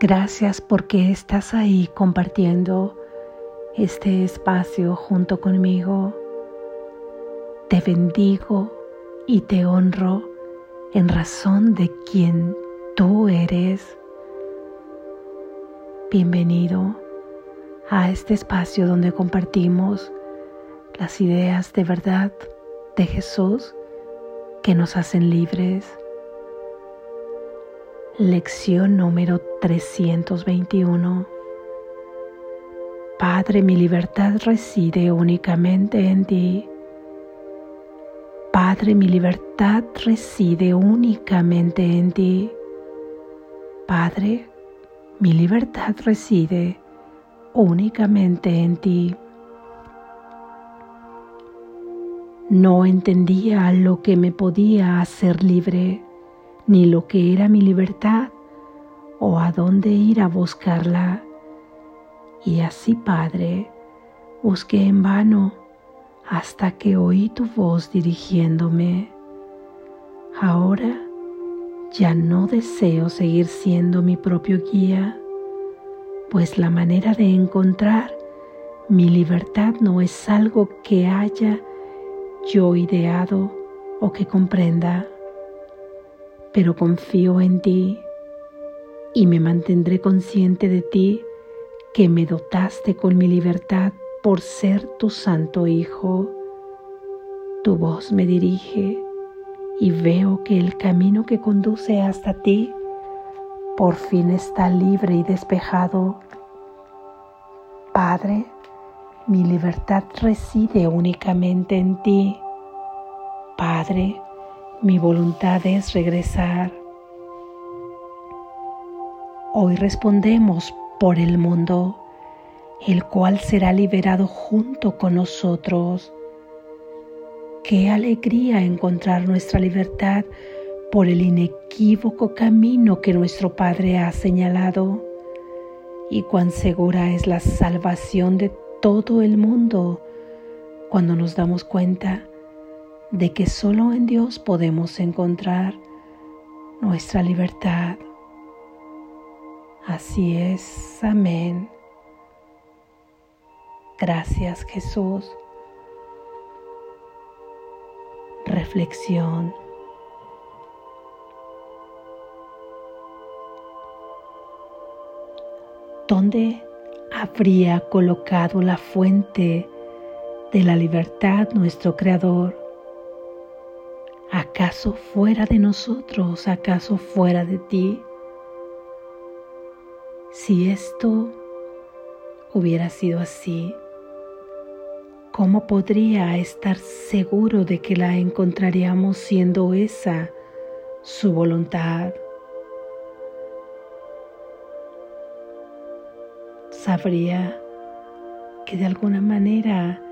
Gracias porque estás ahí compartiendo este espacio junto conmigo. Te bendigo y te honro en razón de quien tú eres. Bienvenido a este espacio donde compartimos las ideas de verdad de Jesús que nos hacen libres. Lección número 321. Padre, mi libertad reside únicamente en ti. Padre, mi libertad reside únicamente en ti. Padre, mi libertad reside únicamente en ti. No entendía lo que me podía hacer libre ni lo que era mi libertad o a dónde ir a buscarla. Y así, Padre, busqué en vano hasta que oí tu voz dirigiéndome. Ahora ya no deseo seguir siendo mi propio guía, pues la manera de encontrar mi libertad no es algo que haya yo ideado o que comprenda pero confío en ti y me mantendré consciente de ti que me dotaste con mi libertad por ser tu santo Hijo. Tu voz me dirige y veo que el camino que conduce hasta ti por fin está libre y despejado. Padre, mi libertad reside únicamente en ti. Padre, mi voluntad es regresar. Hoy respondemos por el mundo, el cual será liberado junto con nosotros. Qué alegría encontrar nuestra libertad por el inequívoco camino que nuestro Padre ha señalado y cuán segura es la salvación de todo el mundo cuando nos damos cuenta de que solo en Dios podemos encontrar nuestra libertad. Así es, amén. Gracias Jesús. Reflexión. ¿Dónde habría colocado la fuente de la libertad nuestro Creador? ¿Acaso fuera de nosotros? ¿Acaso fuera de ti? Si esto hubiera sido así, ¿cómo podría estar seguro de que la encontraríamos siendo esa su voluntad? Sabría que de alguna manera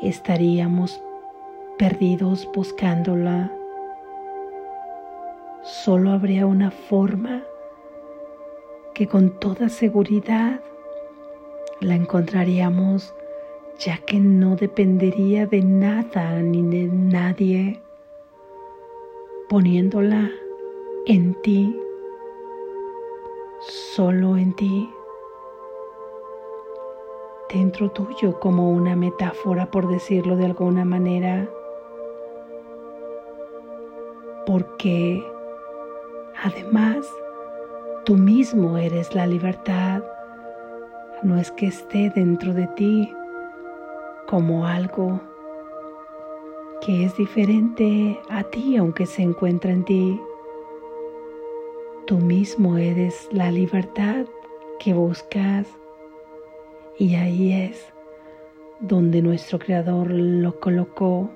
estaríamos perdidos buscándola. Solo habría una forma que con toda seguridad la encontraríamos ya que no dependería de nada ni de nadie, poniéndola en ti, solo en ti, dentro tuyo como una metáfora por decirlo de alguna manera porque además tú mismo eres la libertad. No es que esté dentro de ti como algo que es diferente a ti aunque se encuentra en ti. Tú mismo eres la libertad que buscas y ahí es donde nuestro Creador lo colocó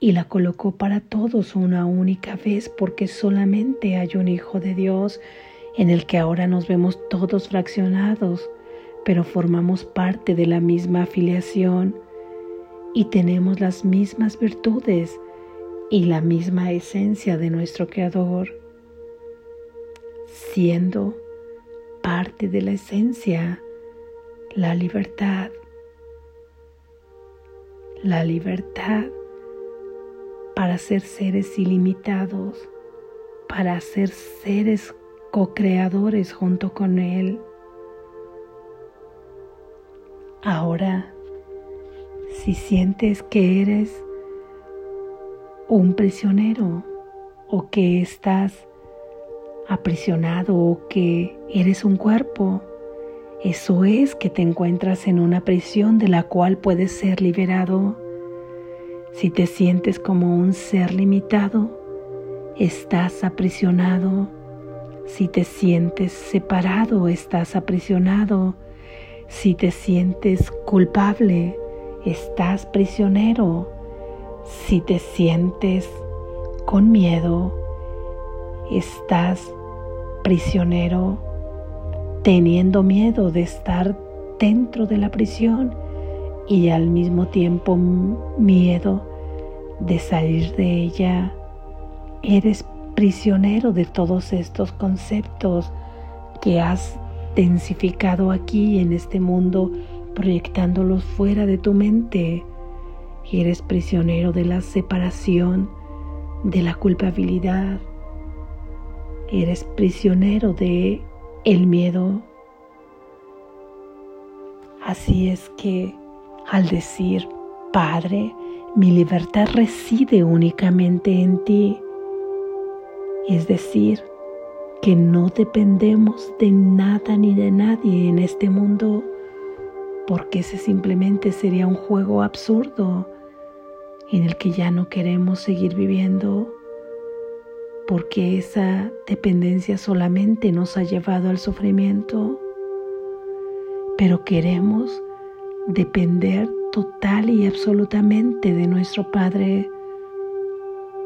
y la colocó para todos una única vez porque solamente hay un Hijo de Dios en el que ahora nos vemos todos fraccionados, pero formamos parte de la misma afiliación y tenemos las mismas virtudes y la misma esencia de nuestro Creador, siendo parte de la esencia la libertad. La libertad para ser seres ilimitados, para ser seres co-creadores junto con Él. Ahora, si sientes que eres un prisionero o que estás aprisionado o que eres un cuerpo, eso es que te encuentras en una prisión de la cual puedes ser liberado. Si te sientes como un ser limitado, estás aprisionado. Si te sientes separado, estás aprisionado. Si te sientes culpable, estás prisionero. Si te sientes con miedo, estás prisionero, teniendo miedo de estar dentro de la prisión y al mismo tiempo miedo de salir de ella. Eres prisionero de todos estos conceptos que has densificado aquí en este mundo, proyectándolos fuera de tu mente. Eres prisionero de la separación, de la culpabilidad. Eres prisionero de el miedo. Así es que al decir, Padre, mi libertad reside únicamente en ti, es decir, que no dependemos de nada ni de nadie en este mundo, porque ese simplemente sería un juego absurdo en el que ya no queremos seguir viviendo, porque esa dependencia solamente nos ha llevado al sufrimiento, pero queremos depender total y absolutamente de nuestro Padre,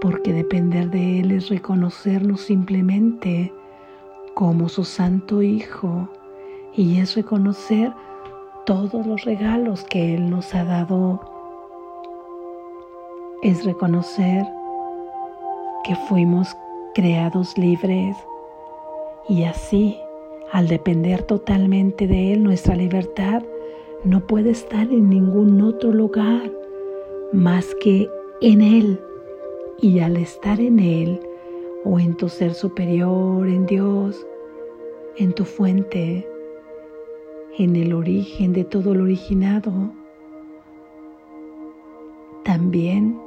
porque depender de Él es reconocernos simplemente como su Santo Hijo y es reconocer todos los regalos que Él nos ha dado. Es reconocer que fuimos creados libres y así, al depender totalmente de Él, nuestra libertad no puede estar en ningún otro lugar más que en Él. Y al estar en Él, o en tu ser superior, en Dios, en tu fuente, en el origen de todo lo originado, también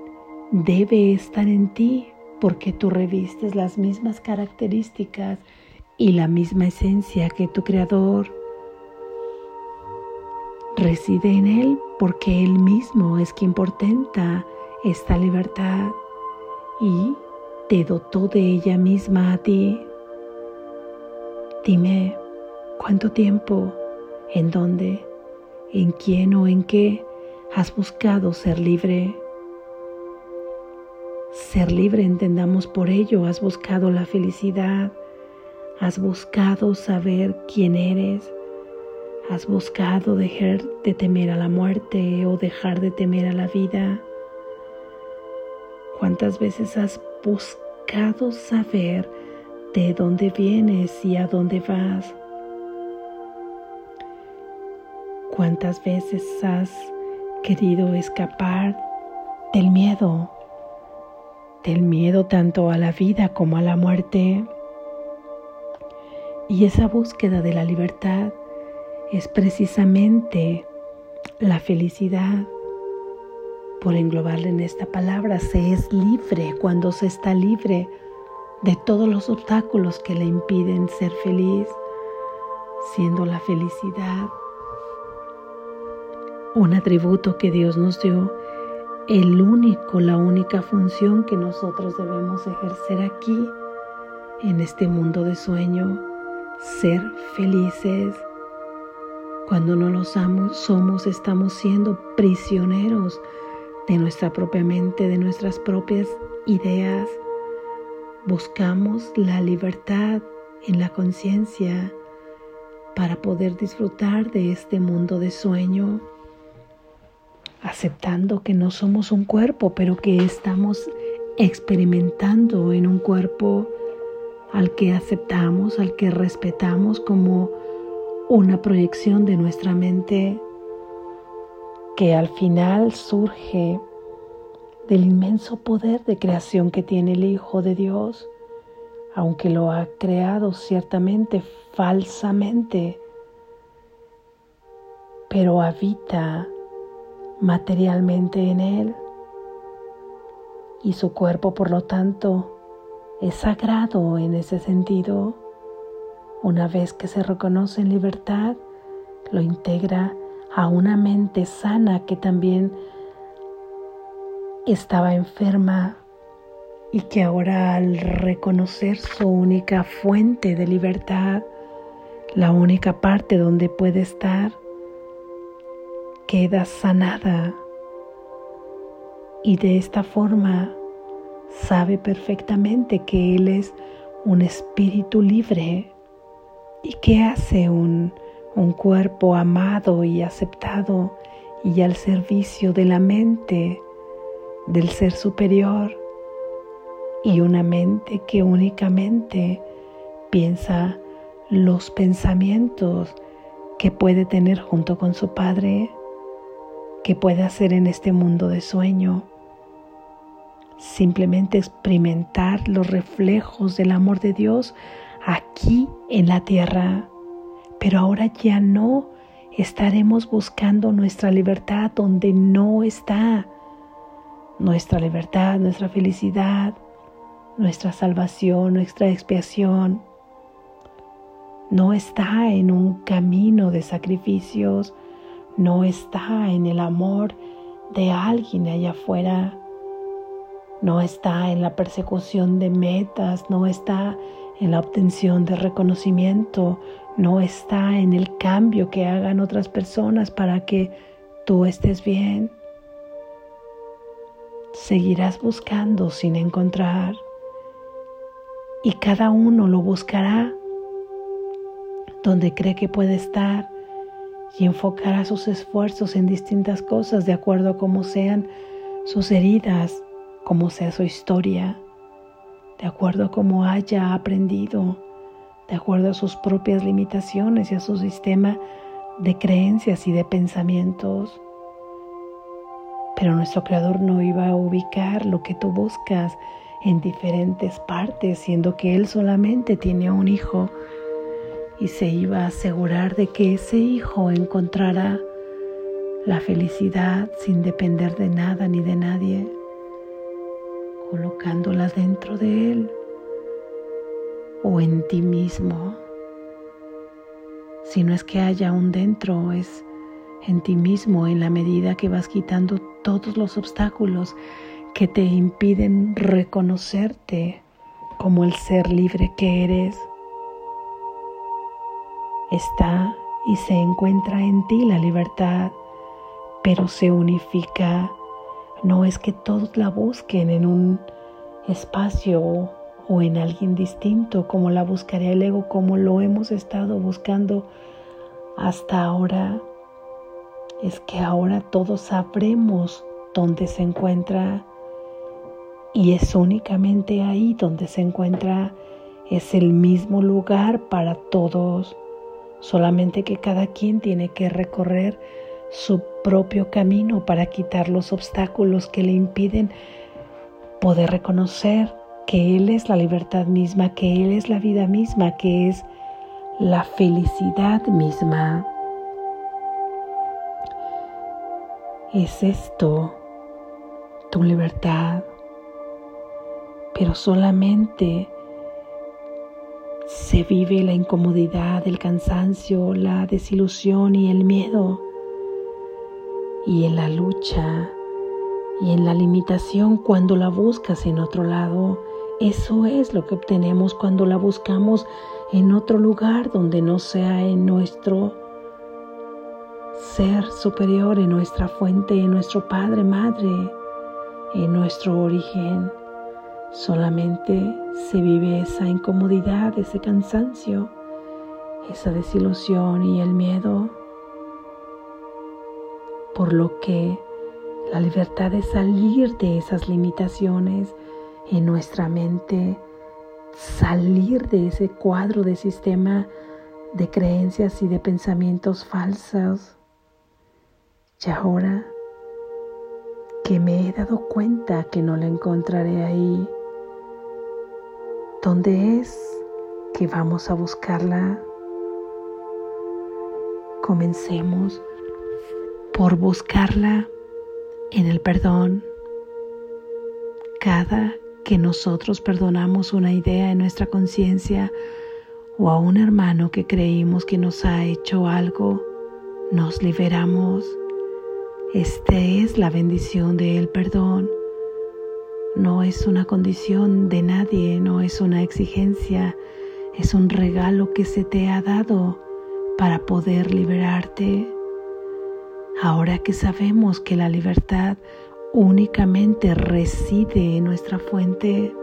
debe estar en ti porque tú revistes las mismas características y la misma esencia que tu Creador reside en Él porque Él mismo es quien portenta esta libertad y te dotó de ella misma a ti. Dime, ¿cuánto tiempo, en dónde, en quién o en qué has buscado ser libre? Ser libre, entendamos por ello, has buscado la felicidad, has buscado saber quién eres, ¿Has buscado dejar de temer a la muerte o dejar de temer a la vida? ¿Cuántas veces has buscado saber de dónde vienes y a dónde vas? ¿Cuántas veces has querido escapar del miedo? Del miedo tanto a la vida como a la muerte. Y esa búsqueda de la libertad es precisamente la felicidad. Por englobarle en esta palabra, se es libre cuando se está libre de todos los obstáculos que le impiden ser feliz, siendo la felicidad un atributo que Dios nos dio, el único, la única función que nosotros debemos ejercer aquí, en este mundo de sueño, ser felices cuando no los somos, estamos siendo prisioneros de nuestra propia mente, de nuestras propias ideas. Buscamos la libertad en la conciencia para poder disfrutar de este mundo de sueño, aceptando que no somos un cuerpo, pero que estamos experimentando en un cuerpo al que aceptamos, al que respetamos como una proyección de nuestra mente que al final surge del inmenso poder de creación que tiene el Hijo de Dios aunque lo ha creado ciertamente falsamente, pero habita materialmente en él y su cuerpo por lo tanto es sagrado en ese sentido. Una vez que se reconoce en libertad, lo integra a una mente sana que también estaba enferma y que ahora al reconocer su única fuente de libertad, la única parte donde puede estar, queda sanada. Y de esta forma sabe perfectamente que Él es un espíritu libre y que hace un, un cuerpo amado y aceptado y al servicio de la mente del ser superior y una mente que únicamente piensa los pensamientos que puede tener junto con su Padre, que puede hacer en este mundo de sueño. Simplemente experimentar los reflejos del amor de Dios aquí en la tierra. Pero ahora ya no estaremos buscando nuestra libertad donde no está. Nuestra libertad, nuestra felicidad, nuestra salvación, nuestra expiación, no está en un camino de sacrificios, no está en el amor de alguien allá afuera, no está en la persecución de metas, no está en la obtención de reconocimiento, no está en el cambio que hagan otras personas para que tú estés bien. Seguirás buscando sin encontrar. Y cada uno lo buscará donde cree que puede estar y enfocará sus esfuerzos en distintas cosas de acuerdo a cómo sean sus heridas, cómo sea su historia, de acuerdo a cómo haya aprendido, de acuerdo a sus propias limitaciones y a su sistema de creencias y de pensamientos. Pero nuestro Creador no iba a ubicar lo que tú buscas en diferentes partes, siendo que él solamente tiene un hijo y se iba a asegurar de que ese hijo encontrara la felicidad sin depender de nada ni de nadie, colocándola dentro de él o en ti mismo. Si no es que haya un dentro, es en ti mismo en la medida que vas quitando todos los obstáculos que te impiden reconocerte como el ser libre que eres. Está y se encuentra en ti la libertad, pero se unifica. No es que todos la busquen en un espacio o en alguien distinto como la buscaría el ego, como lo hemos estado buscando hasta ahora. Es que ahora todos sabremos dónde se encuentra y es únicamente ahí donde se encuentra, es el mismo lugar para todos, solamente que cada quien tiene que recorrer su propio camino para quitar los obstáculos que le impiden poder reconocer que Él es la libertad misma, que Él es la vida misma, que es la felicidad misma. Es esto tu libertad pero solamente se vive la incomodidad, el cansancio, la desilusión y el miedo. Y en la lucha y en la limitación cuando la buscas en otro lado, eso es lo que obtenemos cuando la buscamos en otro lugar donde no sea en nuestro ser superior, en nuestra fuente, en nuestro Padre, Madre, en nuestro origen. Solamente se vive esa incomodidad, ese cansancio, esa desilusión y el miedo. Por lo que la libertad es salir de esas limitaciones en nuestra mente, salir de ese cuadro de sistema de creencias y de pensamientos falsos. Y ahora que me he dado cuenta que no la encontraré ahí, ¿Dónde es que vamos a buscarla? Comencemos por buscarla en el perdón. Cada que nosotros perdonamos una idea en nuestra conciencia o a un hermano que creímos que nos ha hecho algo, nos liberamos. Esta es la bendición del perdón. No es una condición de nadie, no es una exigencia, es un regalo que se te ha dado para poder liberarte. Ahora que sabemos que la libertad únicamente reside en nuestra fuente,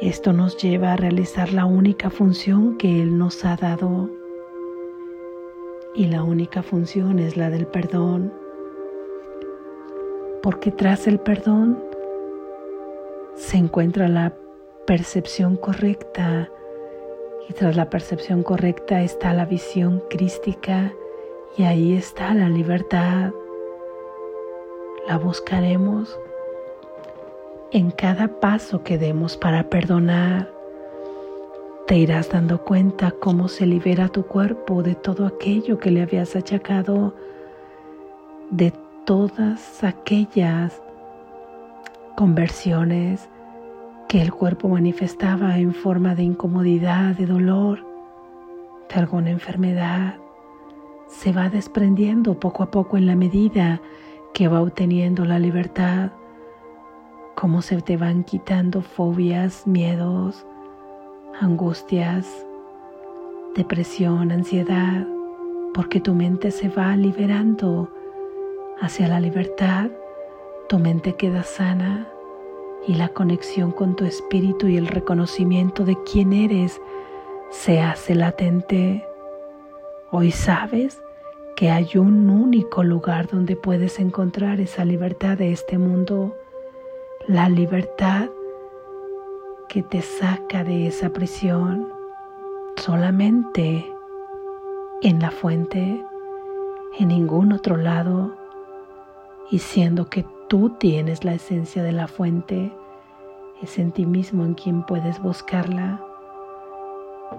esto nos lleva a realizar la única función que Él nos ha dado. Y la única función es la del perdón. Porque tras el perdón se encuentra la percepción correcta y tras la percepción correcta está la visión crística y ahí está la libertad. La buscaremos en cada paso que demos para perdonar. Te irás dando cuenta cómo se libera tu cuerpo de todo aquello que le habías achacado, de todas aquellas conversiones que el cuerpo manifestaba en forma de incomodidad, de dolor, de alguna enfermedad se va desprendiendo poco a poco en la medida que va obteniendo la libertad, cómo se te van quitando fobias, miedos, angustias, depresión, ansiedad, porque tu mente se va liberando hacia la libertad, tu mente queda sana y la conexión con tu espíritu y el reconocimiento de quién eres se hace latente. Hoy sabes que hay un único lugar donde puedes encontrar esa libertad de este mundo, la libertad que te saca de esa prisión solamente en la fuente, en ningún otro lado, y siendo que tú tienes la esencia de la fuente, es en ti mismo en quien puedes buscarla,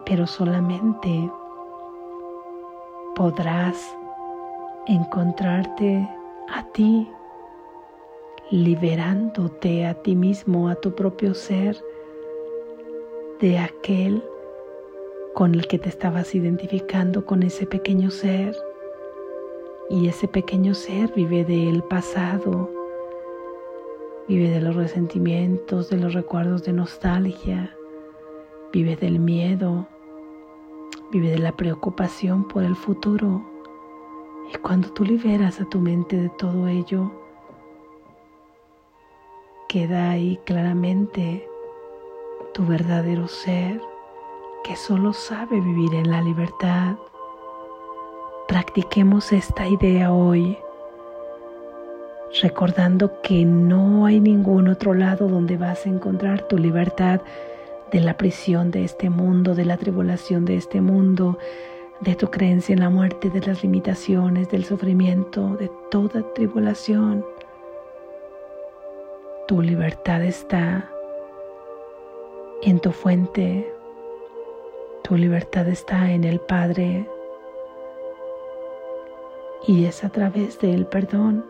pero solamente podrás encontrarte a ti, liberándote a ti mismo, a tu propio ser, de aquel con el que te estabas identificando con ese pequeño ser. Y ese pequeño ser vive del pasado, vive de los resentimientos, de los recuerdos de nostalgia, vive del miedo, Vive de la preocupación por el futuro. Y cuando tú liberas a tu mente de todo ello, queda ahí claramente tu verdadero ser que solo sabe vivir en la libertad. Practiquemos esta idea hoy, recordando que no hay ningún otro lado donde vas a encontrar tu libertad de la prisión de este mundo, de la tribulación de este mundo, de tu creencia en la muerte, de las limitaciones, del sufrimiento, de toda tribulación. Tu libertad está en tu fuente, tu libertad está en el Padre. Y es a través del perdón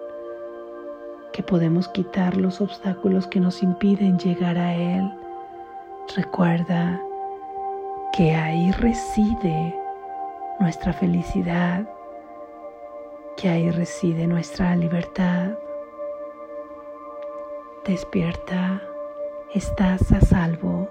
que podemos quitar los obstáculos que nos impiden llegar a Él Recuerda que ahí reside nuestra felicidad, que ahí reside nuestra libertad. Despierta, estás a salvo.